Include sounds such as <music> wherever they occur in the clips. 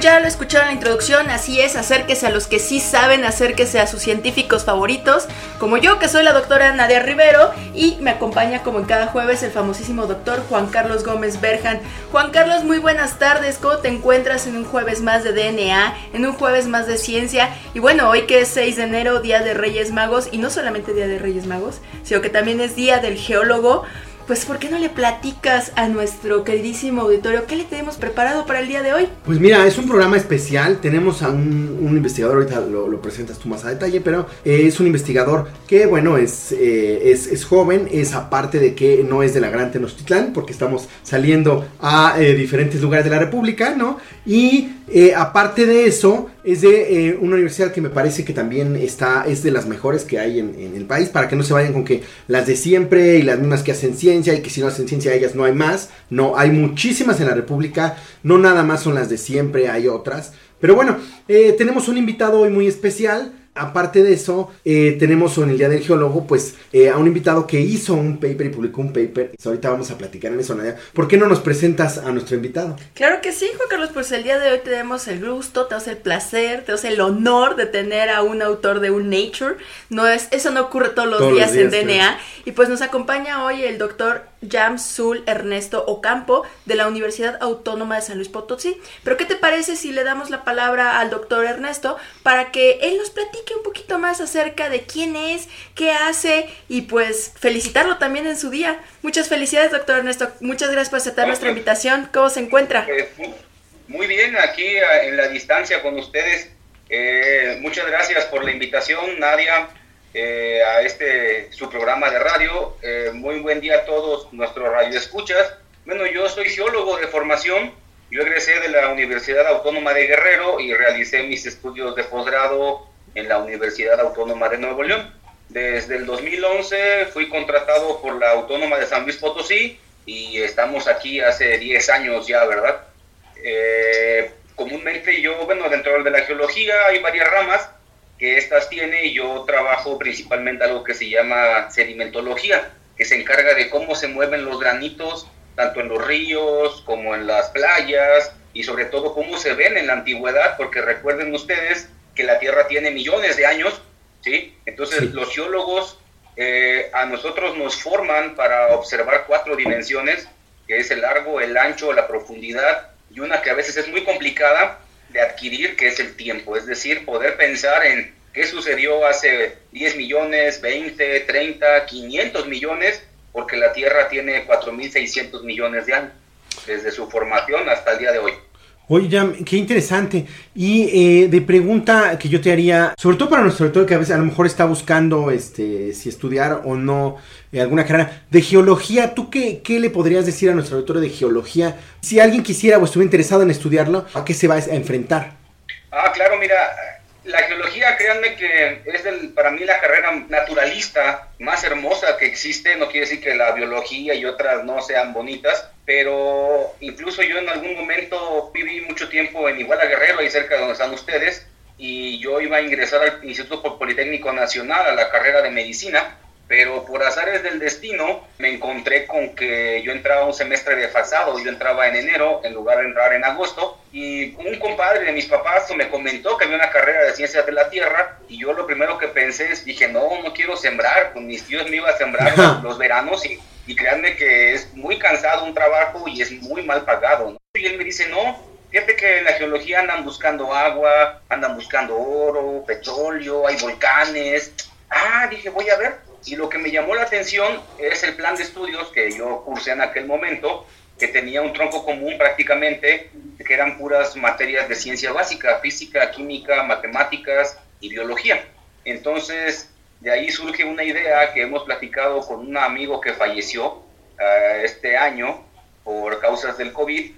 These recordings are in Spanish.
ya lo escucharon en la introducción, así es, acérquese a los que sí saben, acérquese a sus científicos favoritos, como yo, que soy la doctora Nadia Rivero, y me acompaña como en cada jueves el famosísimo doctor Juan Carlos Gómez Berjan. Juan Carlos, muy buenas tardes, ¿cómo te encuentras en un jueves más de DNA, en un jueves más de ciencia? Y bueno, hoy que es 6 de enero, Día de Reyes Magos, y no solamente Día de Reyes Magos, sino que también es Día del Geólogo, pues ¿por qué no le platicas a nuestro queridísimo auditorio qué le tenemos preparado para el día de hoy? Pues mira, es un programa especial. Tenemos a un, investigador, ahorita lo, presentas tú más a detalle, pero eh, es un investigador que, bueno, es, eh, es, es, joven, es aparte de que no es de la Gran Tenochtitlán, porque estamos saliendo a eh, diferentes lugares de la República, ¿no? Y aparte de eso, es de una universidad que me parece que también está, es de las mejores que hay en, en el país, para que no se vayan con que las de siempre y las mismas que hacen ciencia y que si no hacen ciencia ellas no hay más. No, hay muchísimas en la República, no nada más son las de siempre, hay otras. Pero bueno, eh, tenemos un invitado hoy muy especial. Aparte de eso, eh, tenemos en el Día del Geólogo, pues, eh, a un invitado que hizo un paper y publicó un paper. Ahorita vamos a platicar en eso, Nadia. ¿Por qué no nos presentas a nuestro invitado? Claro que sí, Juan Carlos, pues el día de hoy tenemos el gusto, tenemos el placer, tenemos el honor de tener a un autor de un Nature. No es, eso no ocurre todos los, todos días, los días, en DNA. Y pues nos acompaña hoy el doctor Jamsul Ernesto Ocampo de la Universidad Autónoma de San Luis Potosí. Pero ¿qué te parece si le damos la palabra al doctor Ernesto para que él nos platique un poquito más acerca de quién es, qué hace y pues felicitarlo también en su día? Muchas felicidades, doctor Ernesto. Muchas gracias por aceptar nuestra invitación. ¿Cómo se encuentra? Muy bien, aquí en la distancia con ustedes. Eh, muchas gracias por la invitación, Nadia. Eh, a este su programa de radio. Eh, muy buen día a todos nuestros radioescuchas. Bueno, yo soy geólogo de formación. Yo egresé de la Universidad Autónoma de Guerrero y realicé mis estudios de posgrado en la Universidad Autónoma de Nuevo León. Desde el 2011 fui contratado por la Autónoma de San Luis Potosí y estamos aquí hace 10 años ya, ¿verdad? Eh, comúnmente yo, bueno, dentro de la geología hay varias ramas que estas tiene y yo trabajo principalmente algo que se llama sedimentología, que se encarga de cómo se mueven los granitos, tanto en los ríos como en las playas, y sobre todo cómo se ven en la antigüedad, porque recuerden ustedes que la Tierra tiene millones de años, ¿sí? Entonces sí. los geólogos eh, a nosotros nos forman para observar cuatro dimensiones, que es el largo, el ancho, la profundidad, y una que a veces es muy complicada, de adquirir, que es el tiempo, es decir, poder pensar en qué sucedió hace 10 millones, 20, 30, 500 millones, porque la Tierra tiene 4.600 millones de años, desde su formación hasta el día de hoy. Oye, ya, qué interesante. Y eh, de pregunta que yo te haría, sobre todo para nuestro autor que a veces a lo mejor está buscando este, si estudiar o no eh, alguna carrera de geología, ¿tú qué, qué, le podrías decir a nuestro autor de geología? Si alguien quisiera o estuviera interesado en estudiarlo, ¿a qué se va a enfrentar? Ah, claro, mira, la geología, créanme que es el, para mí la carrera naturalista más hermosa que existe. No quiere decir que la biología y otras no sean bonitas, pero incluso yo en algún momento viví mucho tiempo en Iguala Guerrero, ahí cerca de donde están ustedes, y yo iba a ingresar al Instituto Politécnico Nacional a la carrera de medicina, pero por azares del destino me encontré con que yo entraba un semestre desfasado, yo entraba en enero en lugar de entrar en agosto, y un compadre de mis papás me comentó que había una carrera de ciencias de la tierra, y yo lo primero que pensé es, dije, no, no quiero sembrar, con mis tíos me iba a sembrar los, <laughs> los veranos, y, y créanme que es muy cansado un trabajo y es muy mal pagado, ¿no? Y él me dice, no, Fíjate que en la geología andan buscando agua, andan buscando oro, petróleo, hay volcanes. Ah, dije, voy a ver. Y lo que me llamó la atención es el plan de estudios que yo cursé en aquel momento. que tenía un tronco común prácticamente, que eran puras materias de ciencia básica, física, química, matemáticas y biología. Entonces, de ahí surge una idea que hemos platicado con un amigo que falleció eh, este año por causas del COVID,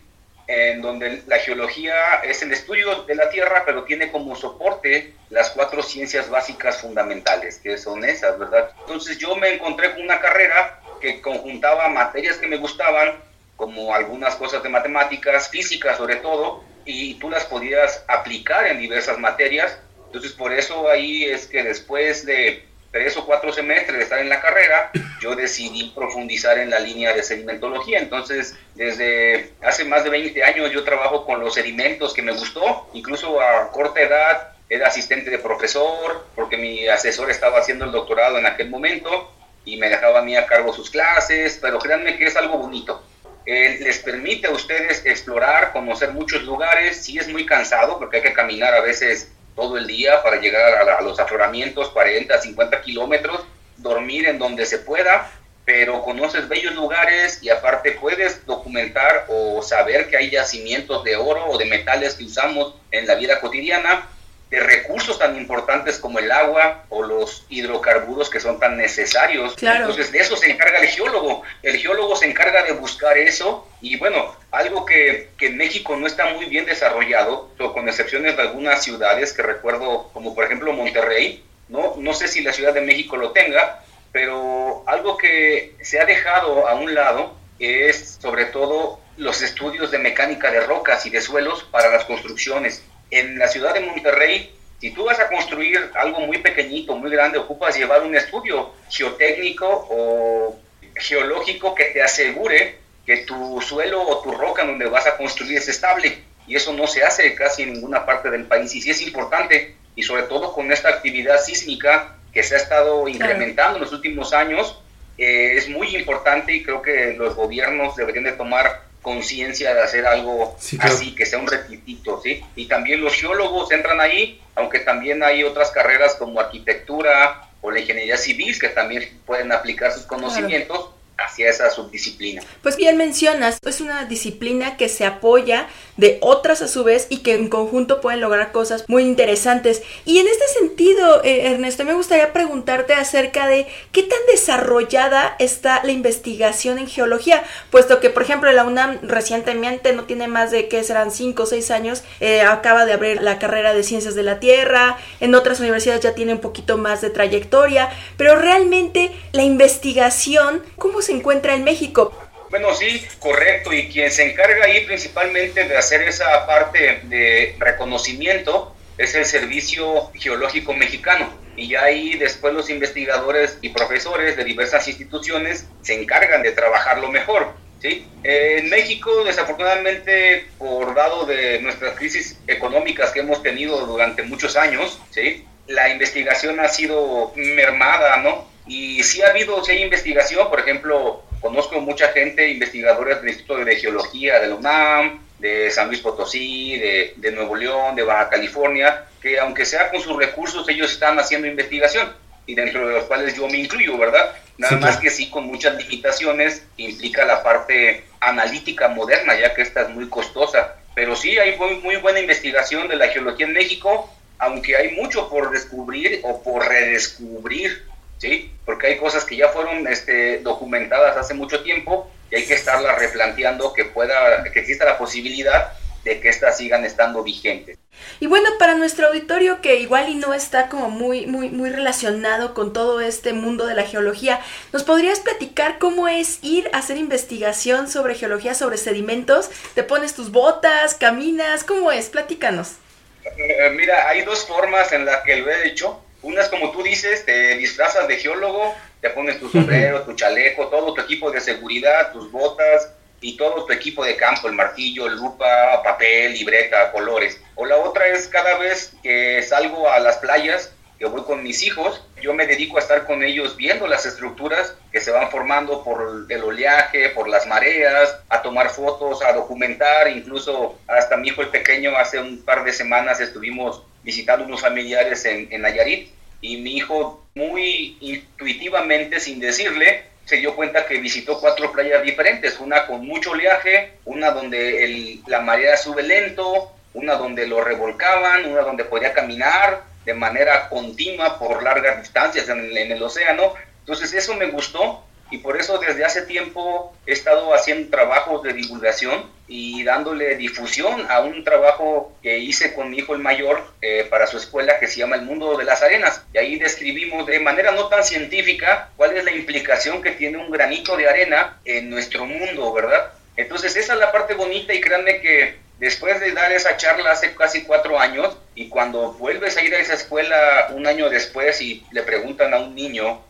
en donde la geología es el estudio de la Tierra, pero tiene como soporte las cuatro ciencias básicas fundamentales, que son esas, ¿verdad? Entonces yo me encontré con una carrera que conjuntaba materias que me gustaban, como algunas cosas de matemáticas, física sobre todo, y tú las podías aplicar en diversas materias. Entonces por eso ahí es que después de tres o cuatro semestres de estar en la carrera, yo decidí profundizar en la línea de sedimentología. Entonces, desde hace más de 20 años yo trabajo con los sedimentos que me gustó, incluso a corta edad era asistente de profesor, porque mi asesor estaba haciendo el doctorado en aquel momento y me dejaba a mí a cargo sus clases, pero créanme que es algo bonito. Eh, les permite a ustedes explorar, conocer muchos lugares, sí es muy cansado porque hay que caminar a veces todo el día para llegar a, los afloramientos, 40, 50 kilómetros, dormir en donde se pueda, pero conoces bellos lugares y aparte puedes documentar o saber que hay yacimientos de oro o de metales que usamos en la vida cotidiana de recursos tan importantes como el agua o los hidrocarburos que son tan necesarios. Entonces de eso se encarga el geólogo. El geólogo se encarga de buscar eso y bueno, algo que, que en México no está muy bien desarrollado, con excepciones de algunas ciudades que recuerdo como por ejemplo Monterrey, no, no sé si la Ciudad de México lo tenga, pero algo que se ha dejado a un lado es sobre todo los estudios de mecánica de rocas y de suelos para las construcciones en la ciudad de Monterrey, si tú vas a construir algo muy pequeñito, muy grande, ocupas llevar un estudio geotécnico o geológico que te asegure que tu suelo o tu roca donde vas a construir es estable. Y eso no se hace casi en ninguna parte del país. Y sí es importante, y sobre todo con esta actividad sísmica que se ha estado incrementando en los últimos años, eh, es muy importante y creo que los gobiernos deberían de tomar conciencia de hacer algo así, que sea un requisito, ¿sí? Y también los geólogos entran ahí, aunque también hay otras carreras como arquitectura o la ingeniería civil que también pueden aplicar sus conocimientos hacia esa subdisciplina. Pues bien mencionas, es una disciplina que se apoya de otras a su vez y que en conjunto pueden lograr cosas muy interesantes. Y en este sentido, eh, Ernesto, me gustaría preguntarte acerca de qué tan desarrollada está la investigación en geología, puesto que, por ejemplo, la UNAM recientemente, no tiene más de que serán 5 o 6 años, eh, acaba de abrir la carrera de ciencias de la Tierra, en otras universidades ya tiene un poquito más de trayectoria, pero realmente la investigación, ¿cómo se encuentra en México? Bueno, sí, correcto. Y quien se encarga ahí principalmente de hacer esa parte de reconocimiento es el Servicio Geológico Mexicano. Y ahí después los investigadores y profesores de diversas instituciones se encargan de trabajarlo mejor. ¿sí? En México, desafortunadamente, por dado de nuestras crisis económicas que hemos tenido durante muchos años, ¿sí? la investigación ha sido mermada, ¿no? Y sí ha habido, sí hay investigación, por ejemplo, conozco mucha gente, investigadores del Instituto de Geología de la UNAM, de San Luis Potosí, de, de, Nuevo León, de Baja California, que aunque sea con sus recursos, ellos están haciendo investigación, y dentro de los cuales yo me incluyo, ¿verdad? Nada más que sí con muchas limitaciones, que implica la parte analítica moderna, ya que esta es muy costosa. Pero sí hay muy, muy buena investigación de la geología en México, aunque hay mucho por descubrir o por redescubrir ¿sí? Porque hay cosas que ya fueron este, documentadas hace mucho tiempo y hay que estarlas replanteando que pueda, que exista la posibilidad de que éstas sigan estando vigentes. Y bueno, para nuestro auditorio que igual y no está como muy, muy, muy relacionado con todo este mundo de la geología, ¿nos podrías platicar cómo es ir a hacer investigación sobre geología, sobre sedimentos? ¿Te pones tus botas, caminas? ¿Cómo es? Platícanos. Eh, mira, hay dos formas en las que lo he hecho. Unas, como tú dices, te disfrazas de geólogo, te pones tu sombrero, tu chaleco, todo tu equipo de seguridad, tus botas y todo tu equipo de campo, el martillo, lupa, papel, libreta, colores. O la otra es cada vez que salgo a las playas, que voy con mis hijos, yo me dedico a estar con ellos viendo las estructuras que se van formando por el oleaje, por las mareas, a tomar fotos, a documentar, incluso hasta mi hijo el pequeño hace un par de semanas estuvimos visitando unos familiares en, en Nayarit y mi hijo muy intuitivamente, sin decirle, se dio cuenta que visitó cuatro playas diferentes, una con mucho oleaje, una donde el, la marea sube lento, una donde lo revolcaban, una donde podía caminar de manera continua por largas distancias en el, en el océano. Entonces eso me gustó y por eso desde hace tiempo he estado haciendo trabajos de divulgación y dándole difusión a un trabajo que hice con mi hijo el mayor eh, para su escuela que se llama El Mundo de las Arenas. Y ahí describimos de manera no tan científica cuál es la implicación que tiene un granito de arena en nuestro mundo, ¿verdad? Entonces esa es la parte bonita y créanme que después de dar esa charla hace casi cuatro años cuando vuelves a ir a esa escuela un año después y le preguntan a un niño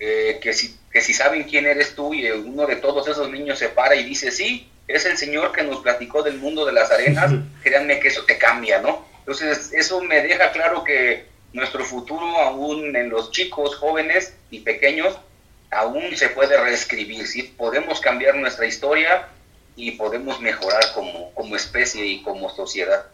eh, que, si, que si saben quién eres tú y uno de todos esos niños se para y dice, sí, es el Señor que nos platicó del mundo de las arenas, créanme que eso te cambia, ¿no? Entonces, eso me deja claro que nuestro futuro, aún en los chicos, jóvenes y pequeños, aún se puede reescribir, ¿sí? Podemos cambiar nuestra historia y podemos mejorar como, como especie y como sociedad.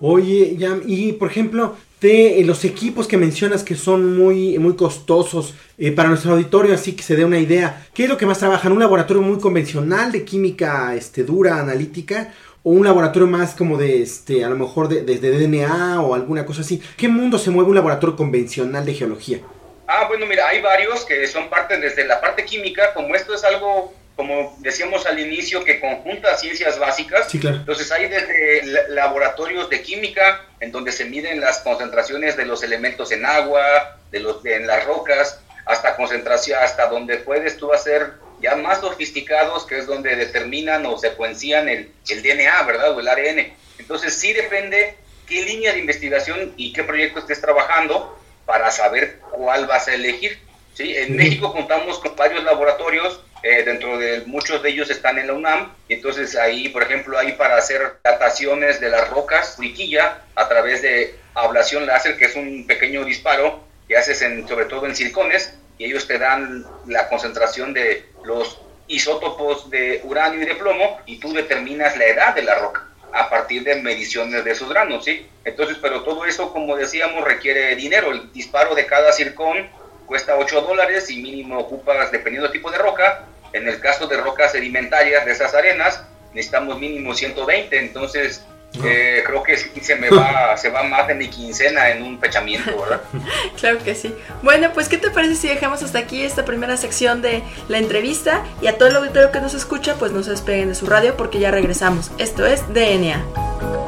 Oye, ya, y por ejemplo, de eh, los equipos que mencionas que son muy, muy costosos eh, para nuestro auditorio, así que se dé una idea, ¿qué es lo que más trabajan? ¿Un laboratorio muy convencional de química este, dura, analítica? ¿O un laboratorio más como de, este, a lo mejor de, de, de DNA o alguna cosa así? ¿Qué mundo se mueve un laboratorio convencional de geología? Ah, bueno, mira, hay varios que son parte desde la parte química, como esto es algo como decíamos al inicio, que conjunta ciencias básicas. Sí, claro. Entonces hay desde laboratorios de química, en donde se miden las concentraciones de los elementos en agua, de los en las rocas, hasta concentración, hasta donde puedes tú hacer ya más sofisticados, que es donde determinan o secuencian el, el DNA, ¿verdad? O el ARN. Entonces sí depende qué línea de investigación y qué proyecto estés trabajando para saber cuál vas a elegir. ¿sí? En México contamos con varios laboratorios eh, dentro de muchos de ellos están en la UNAM, y entonces ahí, por ejemplo, hay para hacer dataciones de las rocas, friquilla, a través de ablación láser, que es un pequeño disparo que haces en, sobre todo en circones, y ellos te dan la concentración de los isótopos de uranio y de plomo, y tú determinas la edad de la roca a partir de mediciones de esos granos, ¿sí? Entonces, pero todo eso, como decíamos, requiere dinero. El disparo de cada circón cuesta 8 dólares y mínimo ocupas, dependiendo del tipo de roca, en el caso de rocas sedimentarias de esas arenas, necesitamos mínimo 120, entonces eh, creo que sí se me va, <laughs> se va más de mi quincena en un pechamiento, ¿verdad? <laughs> claro que sí. Bueno, pues ¿qué te parece si dejamos hasta aquí esta primera sección de la entrevista y a todo el auditorio que nos escucha, pues no se despeguen de su radio porque ya regresamos. Esto es DNA.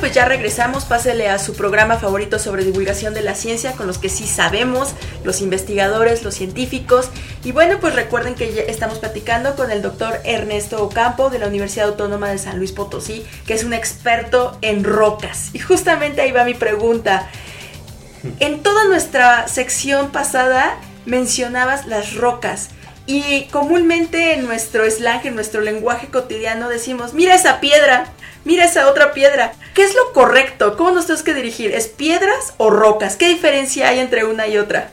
Pues ya regresamos. Pásele a su programa favorito sobre divulgación de la ciencia, con los que sí sabemos, los investigadores, los científicos. Y bueno, pues recuerden que ya estamos platicando con el doctor Ernesto Ocampo de la Universidad Autónoma de San Luis Potosí, que es un experto en rocas. Y justamente ahí va mi pregunta. En toda nuestra sección pasada mencionabas las rocas. Y comúnmente en nuestro slang, en nuestro lenguaje cotidiano decimos, mira esa piedra, mira esa otra piedra. ¿Qué es lo correcto? ¿Cómo nos tenemos que dirigir? ¿Es piedras o rocas? ¿Qué diferencia hay entre una y otra?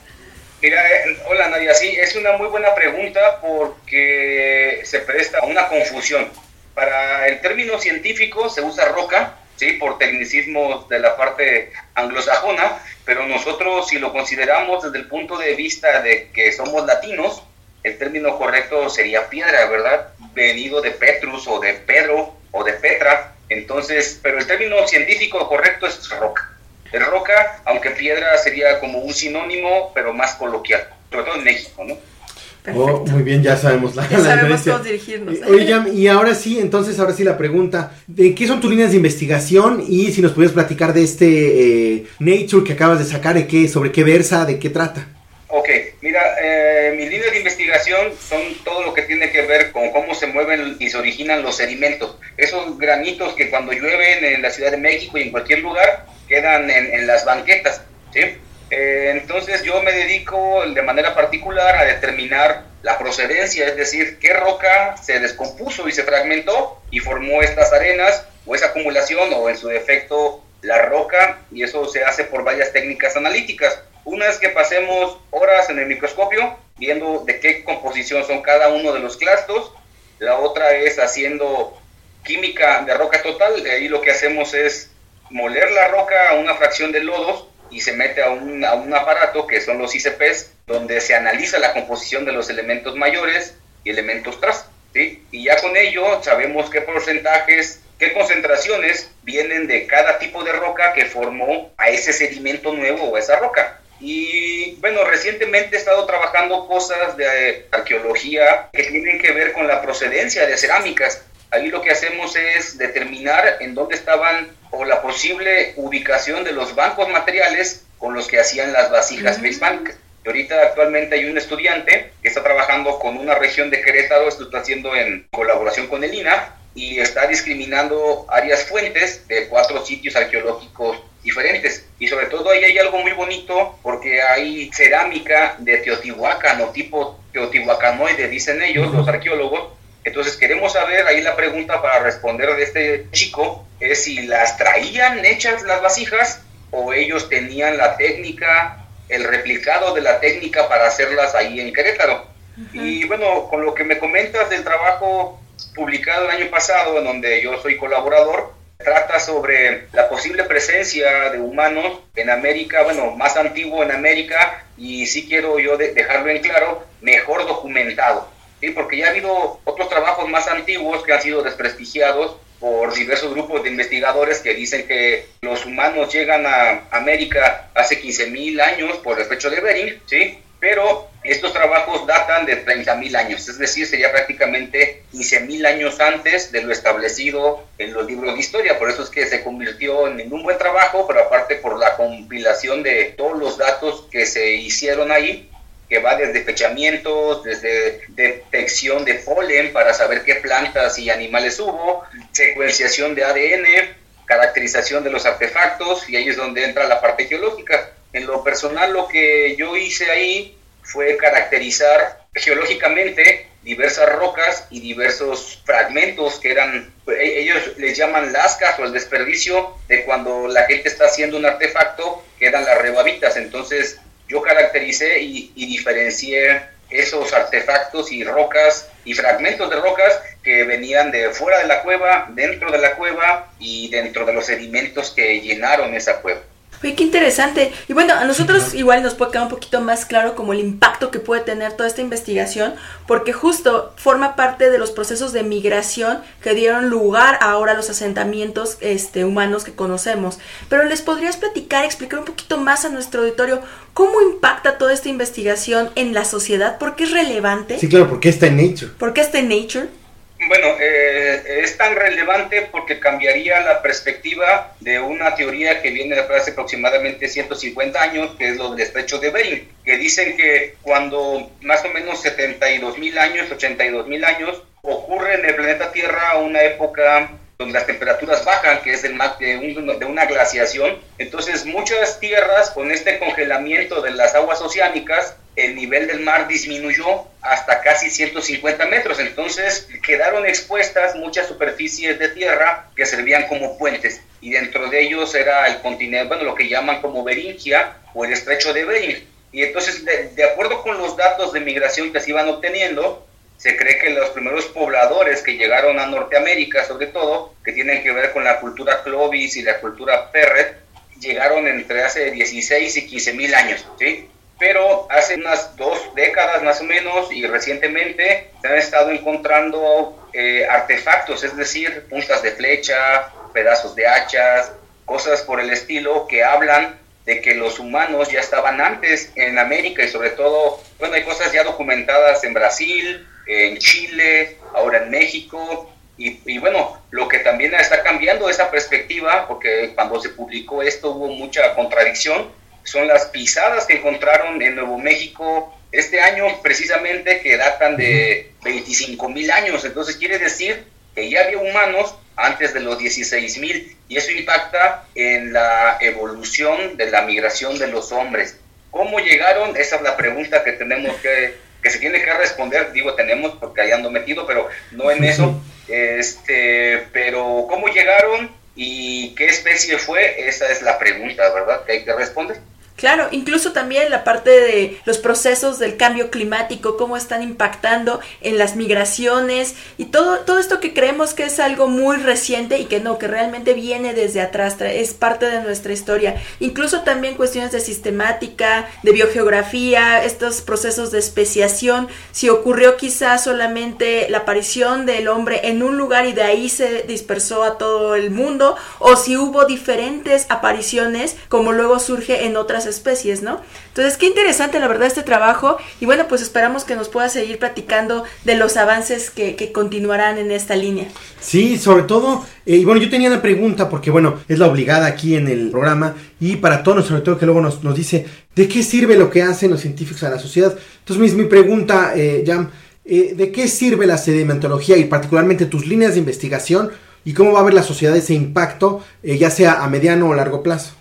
Mira, eh, hola Nadia, sí, es una muy buena pregunta porque se presta a una confusión. Para el término científico se usa roca, ¿sí? por tecnicismos de la parte anglosajona, pero nosotros si lo consideramos desde el punto de vista de que somos latinos, el término correcto sería piedra, ¿verdad? Venido de Petrus o de Pedro o de Petra. Entonces, pero el término científico correcto es roca. El roca, aunque piedra sería como un sinónimo, pero más coloquial, sobre todo en México, ¿no? Oh, muy bien, ya sabemos la, ya sabemos cómo dirigirnos. Oye, y ahora sí, entonces, ahora sí la pregunta, ¿de qué son tus líneas de investigación? Y si nos pudieras platicar de este eh, Nature que acabas de sacar, ¿de qué, sobre qué versa, de qué trata? Ok, mira, eh, mis líneas de investigación son todo lo que tiene que ver con cómo se mueven y se originan los sedimentos. Esos granitos que cuando llueven en la Ciudad de México y en cualquier lugar quedan en, las banquetas, ¿sí? Eh, entonces yo me dedico de manera particular a determinar la procedencia, es decir, qué roca se descompuso y se fragmentó y formó estas arenas o esa acumulación o en su defecto la roca y eso se hace por varias técnicas analíticas. Una es que pasemos horas en el microscopio viendo de qué composición son cada uno de los clastos, la otra es haciendo química de roca total, de ahí lo que hacemos es moler la roca a una fracción de lodos y se mete a un, a un aparato que son los ICPs, donde se analiza la composición de los elementos mayores y elementos tras. ¿sí? Y ya con ello sabemos qué porcentajes, qué concentraciones vienen de cada tipo de roca que formó a ese sedimento nuevo o esa roca. Y bueno, recientemente he estado trabajando cosas de arqueología que tienen que ver con la procedencia de cerámicas. Ahí lo que hacemos es determinar en dónde estaban o la posible ubicación de los bancos materiales con los que hacían las vasijas prehispánicas. Y ahorita actualmente hay un estudiante que está trabajando con una región de Querétaro, esto está haciendo en colaboración con el INA, y está discriminando áreas fuentes de cuatro sitios arqueológicos diferentes. Y sobre todo ahí hay algo muy bonito porque hay cerámica de Teotihuacán o tipo teotihuacanoide, dicen ellos, los arqueólogos. Entonces queremos saber, ahí la pregunta para responder de este chico es si las traían hechas las vasijas o ellos tenían la técnica, el replicado de la técnica para hacerlas ahí en Querétaro. Y bueno, con lo que me comentas del trabajo publicado el año pasado, en donde yo soy colaborador, trata sobre la posible presencia de humanos en América, bueno, más antiguo en América, y sí quiero yo dejarlo en claro, mejor documentado, ¿sí? porque ya ha habido otros trabajos más antiguos que han sido desprestigiados por diversos grupos de investigadores que dicen que los humanos llegan a América hace 15.000 años por el estrecho de Bering, ¿sí? Pero estos trabajos datan de 30.000 años, es decir, sería prácticamente 15.000 años antes de lo establecido en los libros de historia, por eso es que se convirtió en un buen trabajo, pero aparte por la compilación de todos los datos que se hicieron ahí, que va desde fechamientos, desde detección de polen para saber qué plantas y animales hubo, secuenciación de ADN, caracterización de los artefactos, y ahí es donde entra la parte geológica. En lo personal, lo que yo hice ahí fue caracterizar geológicamente diversas rocas y diversos fragmentos que eran, e-, ellos les llaman lascas o el desperdicio de cuando la gente está haciendo un artefacto, que eran las rebabitas. Entonces yo caractericé y, y diferencié esos artefactos y rocas y fragmentos de rocas que venían de fuera de la cueva, dentro de la cueva y dentro de los sedimentos que llenaron esa cueva. Oye, qué interesante. Y bueno, a nosotros igual nos puede quedar un poquito más claro como el impacto que puede tener toda esta investigación, porque justo forma parte de los procesos de migración que dieron lugar ahora a los asentamientos este, humanos que conocemos. Pero les podrías platicar, explicar un poquito más a nuestro auditorio cómo impacta toda esta investigación en la sociedad, por qué es relevante. Sí, claro, porque está en Nature. ¿Por qué está en Nature? Bueno, eh, es tan relevante porque cambiaría la perspectiva de una teoría que viene de hace aproximadamente 150 años, que es lo del estrecho de Bering, que dicen que cuando más o menos 72 mil años, 82 mil años, ocurre en el planeta Tierra una época donde las temperaturas bajan, que es de, de, una glaciación. Entonces muchas tierras con este congelamiento de las aguas oceánicas, el nivel del mar disminuyó hasta casi 150 metros. Entonces quedaron expuestas muchas superficies de tierra que servían como puentes. Y dentro de ellos era el continente, bueno, lo que llaman como Beringia o el estrecho de Bering. Y entonces, de, de acuerdo con los datos de migración que se iban obteniendo, se cree que los primeros pobladores que llegaron a Norteamérica, sobre todo, que tienen que ver con la cultura Clovis y la cultura Ferret, llegaron entre hace 16 y 15 mil años, ¿sí? Pero hace unas dos décadas más o menos y recientemente se han estado encontrando eh, artefactos, es decir, puntas de flecha, pedazos de hachas, cosas por el estilo que hablan de que los humanos ya estaban antes en América y sobre todo, bueno, hay cosas ya documentadas en Brasil, en Chile, ahora en México. Y, bueno, lo que también está cambiando esa perspectiva, porque cuando se publicó esto hubo mucha contradicción, son las pisadas que encontraron en Nuevo México este año precisamente que datan de 25 mil años. Entonces quiere decir que ya había humanos antes de los 16 mil y eso impacta en la evolución de la migración de los hombres. ¿Cómo llegaron? Esa es la pregunta que tenemos que que se tiene que responder, digo tenemos porque ahí ando metido, pero no en eso. <laughs> Este, pero ¿cómo llegaron y qué especie fue? Esa es la pregunta, ¿verdad? Que hay que responder. Claro, incluso también la parte de los procesos del cambio climático, cómo están impactando en las migraciones y todo, todo esto que creemos que es algo muy reciente y que no, que realmente viene desde atrás, es parte de nuestra historia. Incluso también cuestiones de sistemática, de biogeografía, estos procesos de especiación, si ocurrió quizás solamente la aparición del hombre en un lugar y de ahí se dispersó a todo el mundo, o si hubo diferentes apariciones como luego surge en otras especies, ¿no? Entonces, qué interesante la verdad este trabajo y bueno, pues esperamos que nos pueda seguir platicando de los avances que, continuarán en esta línea. Sí, sobre todo, eh, y bueno, yo tenía una pregunta porque bueno, es la obligada aquí en el programa y para todos, sobre todo que luego nos, dice, ¿de qué sirve lo que hacen los científicos a la sociedad? Entonces, mi, mi pregunta, eh, Jam, eh, ¿de qué sirve la sedimentología y particularmente tus líneas de investigación? ¿Y cómo va a ver la sociedad ese impacto, eh, ya sea a mediano o largo plazo?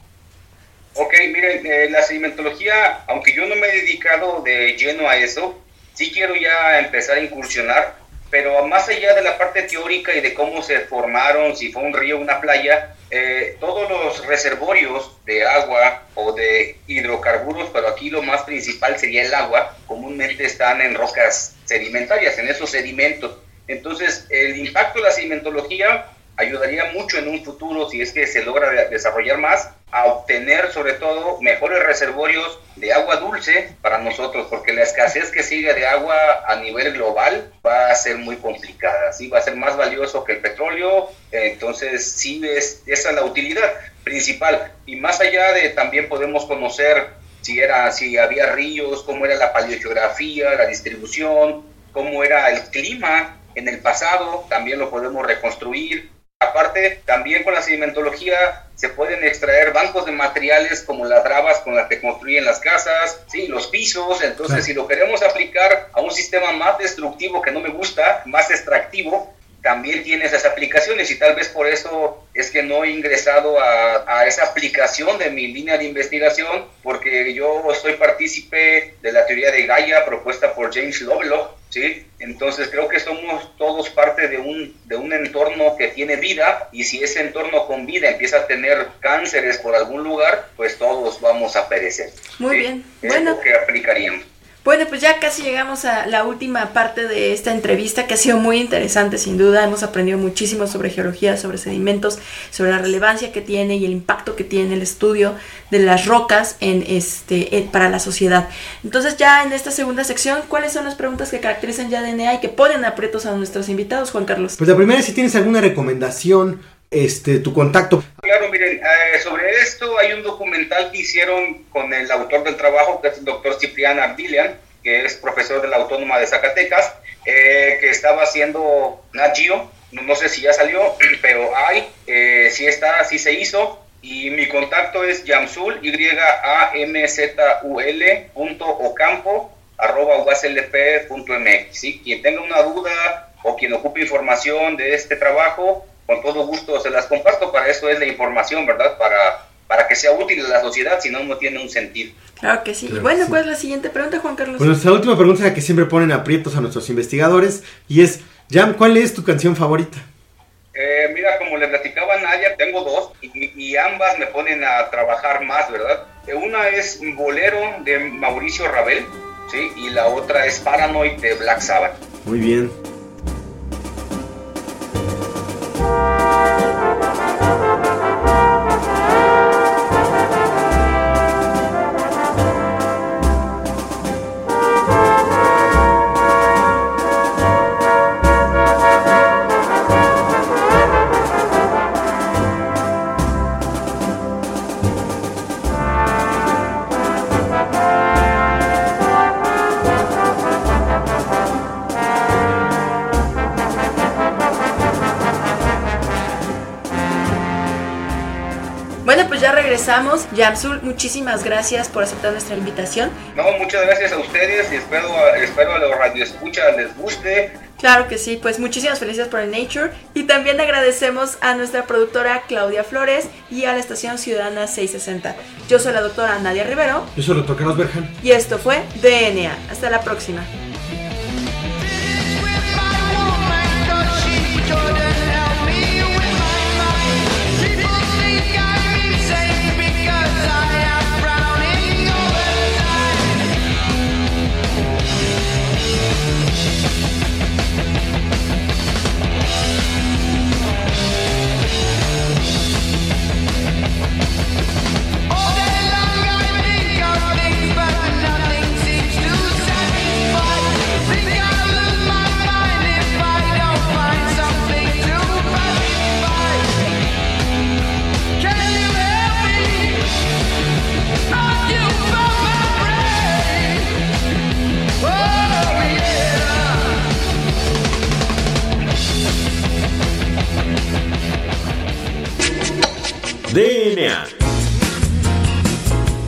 Ok, miren, eh, la sedimentología, aunque yo no me he dedicado de lleno a eso, sí quiero ya empezar a incursionar, pero más allá de la parte teórica y de cómo se formaron, si fue un río una playa, eh, todos los reservorios de agua o de hidrocarburos, pero aquí lo más principal sería el agua, comúnmente están en rocas sedimentarias, en esos sedimentos. Entonces, el impacto de la sedimentología ayudaría mucho en un futuro, si es que se logra desarrollar más, a obtener sobre todo mejores reservorios de agua dulce para nosotros, porque la escasez que sigue de agua a nivel global va a ser muy complicada, ¿sí? va a ser más valioso que el petróleo, entonces sí es, esa es la utilidad principal. Y más allá de también podemos conocer si, era, si había ríos, cómo era la paleogeografía, la distribución, cómo era el clima en el pasado, también lo podemos reconstruir Aparte, también con la sedimentología se pueden extraer bancos de materiales como las rabas con las que construyen las casas, sí, los pisos. Entonces, si lo queremos aplicar a un sistema más destructivo que no me gusta, más extractivo, también tiene esas aplicaciones y tal vez por eso es que no he ingresado a, a, esa aplicación de mi línea de investigación, porque yo soy partícipe de la teoría de Gaia propuesta por James Lovelock, ¿sí? Entonces creo que somos todos parte de un, de un entorno que tiene vida y si ese entorno con vida empieza a tener cánceres por algún lugar, pues todos vamos a perecer. Muy bien. Es bueno. lo que aplicaríamos. Bueno, pues ya casi llegamos a la última parte de esta entrevista que ha sido muy interesante sin duda. Hemos aprendido muchísimo sobre geología, sobre sedimentos, sobre la relevancia que tiene y el impacto que tiene el estudio de las rocas en este para la sociedad. Entonces ya en esta segunda sección, ¿cuáles son las preguntas que caracterizan ya DNA y que ponen aprietos a nuestros invitados, Juan Carlos? Pues la primera es si tienes alguna recomendación este, tu contacto. Claro, miren, eh, sobre esto hay un documental que hicieron con el autor del trabajo, que es el doctor Cipriano Ardilian, que es profesor de la Autónoma de Zacatecas, eh, que estaba haciendo Nagio, no, no, sé si ya salió, <clears throat> pero hay, eh, sí está, sí se hizo, y mi contacto es yamzul, y a m z u l punto ocampo, arroba uslp.mx, ¿sí? Quien tenga una duda o quien ocupe información de este trabajo, con todo gusto se las comparto, para eso es la información, ¿verdad? Para, para que sea útil a la sociedad, si no, no tiene un sentido. Claro que sí. y bueno, ¿cuál es la siguiente pregunta, Juan Carlos? Pues nuestra última pregunta es la que siempre ponen aprietos a nuestros investigadores, y es, Jam, ¿cuál es tu canción favorita? Eh, mira, como le platicaba a Nadia, tengo dos, y, y, ambas me ponen a trabajar más, ¿verdad? Eh, una es Bolero de Mauricio Ravel, ¿sí? Y la otra es Paranoid de Black Sabbath. Muy bien. Regresamos. Yamsul, muchísimas gracias por aceptar nuestra invitación. No, muchas gracias a ustedes y espero, espero a los radioescuchas les guste. Claro que sí, pues muchísimas felicidades por el Nature y también agradecemos a nuestra productora Claudia Flores y a la estación Ciudadana 660. Yo soy la doctora Nadia Rivero. Yo soy el doctor Carlos Berjan. Y esto fue DNA. Hasta la próxima.